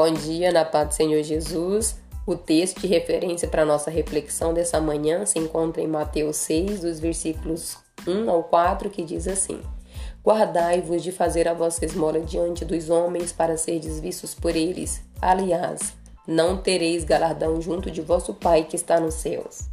Bom dia, na paz do Senhor Jesus. O texto de referência para nossa reflexão dessa manhã se encontra em Mateus 6, dos versículos 1 ao 4, que diz assim: Guardai-vos de fazer a vossa esmola diante dos homens para serdes vistos por eles. Aliás, não tereis galardão junto de vosso Pai que está nos céus.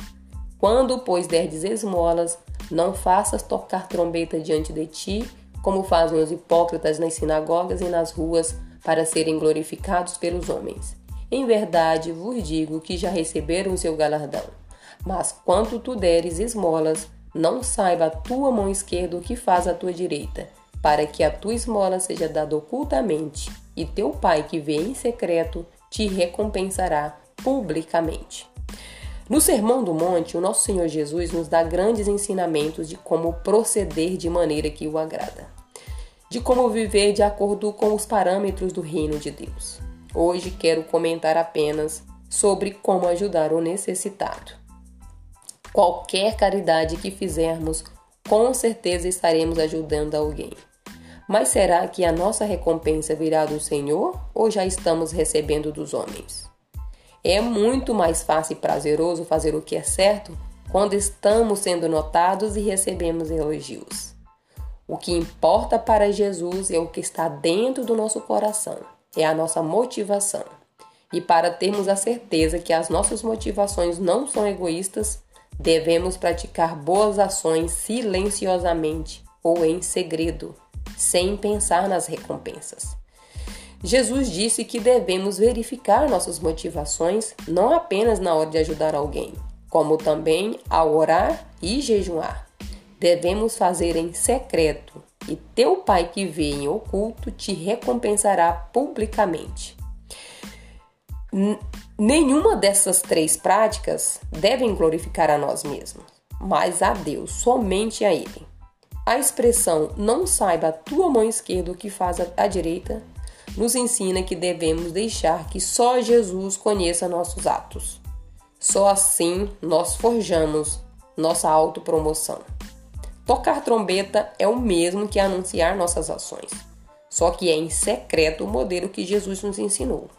Quando, pois, derdes esmolas, não faças tocar trombeta diante de ti, como fazem os hipócritas nas sinagogas e nas ruas, para serem glorificados pelos homens. Em verdade vos digo que já receberam o seu galardão. Mas quanto tu deres esmolas, não saiba a tua mão esquerda o que faz a tua direita, para que a tua esmola seja dada ocultamente, e teu pai que vê em secreto te recompensará publicamente. No Sermão do Monte, o nosso Senhor Jesus nos dá grandes ensinamentos de como proceder de maneira que o agrada de como viver de acordo com os parâmetros do reino de Deus. Hoje quero comentar apenas sobre como ajudar o necessitado. Qualquer caridade que fizermos, com certeza estaremos ajudando alguém. Mas será que a nossa recompensa virá do Senhor ou já estamos recebendo dos homens? É muito mais fácil e prazeroso fazer o que é certo quando estamos sendo notados e recebemos elogios. O que importa para Jesus é o que está dentro do nosso coração, é a nossa motivação. E para termos a certeza que as nossas motivações não são egoístas, devemos praticar boas ações silenciosamente ou em segredo, sem pensar nas recompensas. Jesus disse que devemos verificar nossas motivações não apenas na hora de ajudar alguém, como também ao orar e jejuar devemos fazer em secreto, e teu Pai que vê em oculto te recompensará publicamente. Nenhuma dessas três práticas devem glorificar a nós mesmos, mas a Deus, somente a Ele. A expressão não saiba a tua mão esquerda o que faz a direita nos ensina que devemos deixar que só Jesus conheça nossos atos. Só assim nós forjamos nossa autopromoção. Tocar trombeta é o mesmo que anunciar nossas ações, só que é em secreto o modelo que Jesus nos ensinou.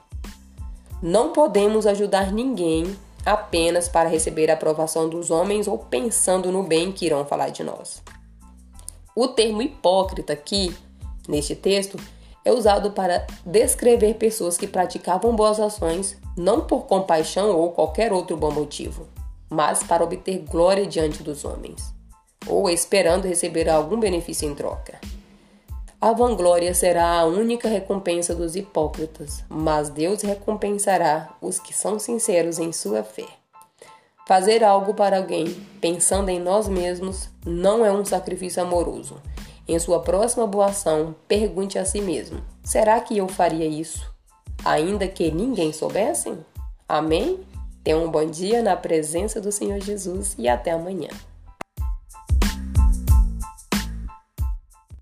Não podemos ajudar ninguém apenas para receber a aprovação dos homens ou pensando no bem que irão falar de nós. O termo hipócrita aqui, neste texto, é usado para descrever pessoas que praticavam boas ações não por compaixão ou qualquer outro bom motivo, mas para obter glória diante dos homens ou esperando receber algum benefício em troca. A vanglória será a única recompensa dos hipócritas, mas Deus recompensará os que são sinceros em sua fé. Fazer algo para alguém pensando em nós mesmos não é um sacrifício amoroso. Em sua próxima boa ação, pergunte a si mesmo: será que eu faria isso? Ainda que ninguém soubesse? Amém? Tenha um bom dia na presença do Senhor Jesus e até amanhã.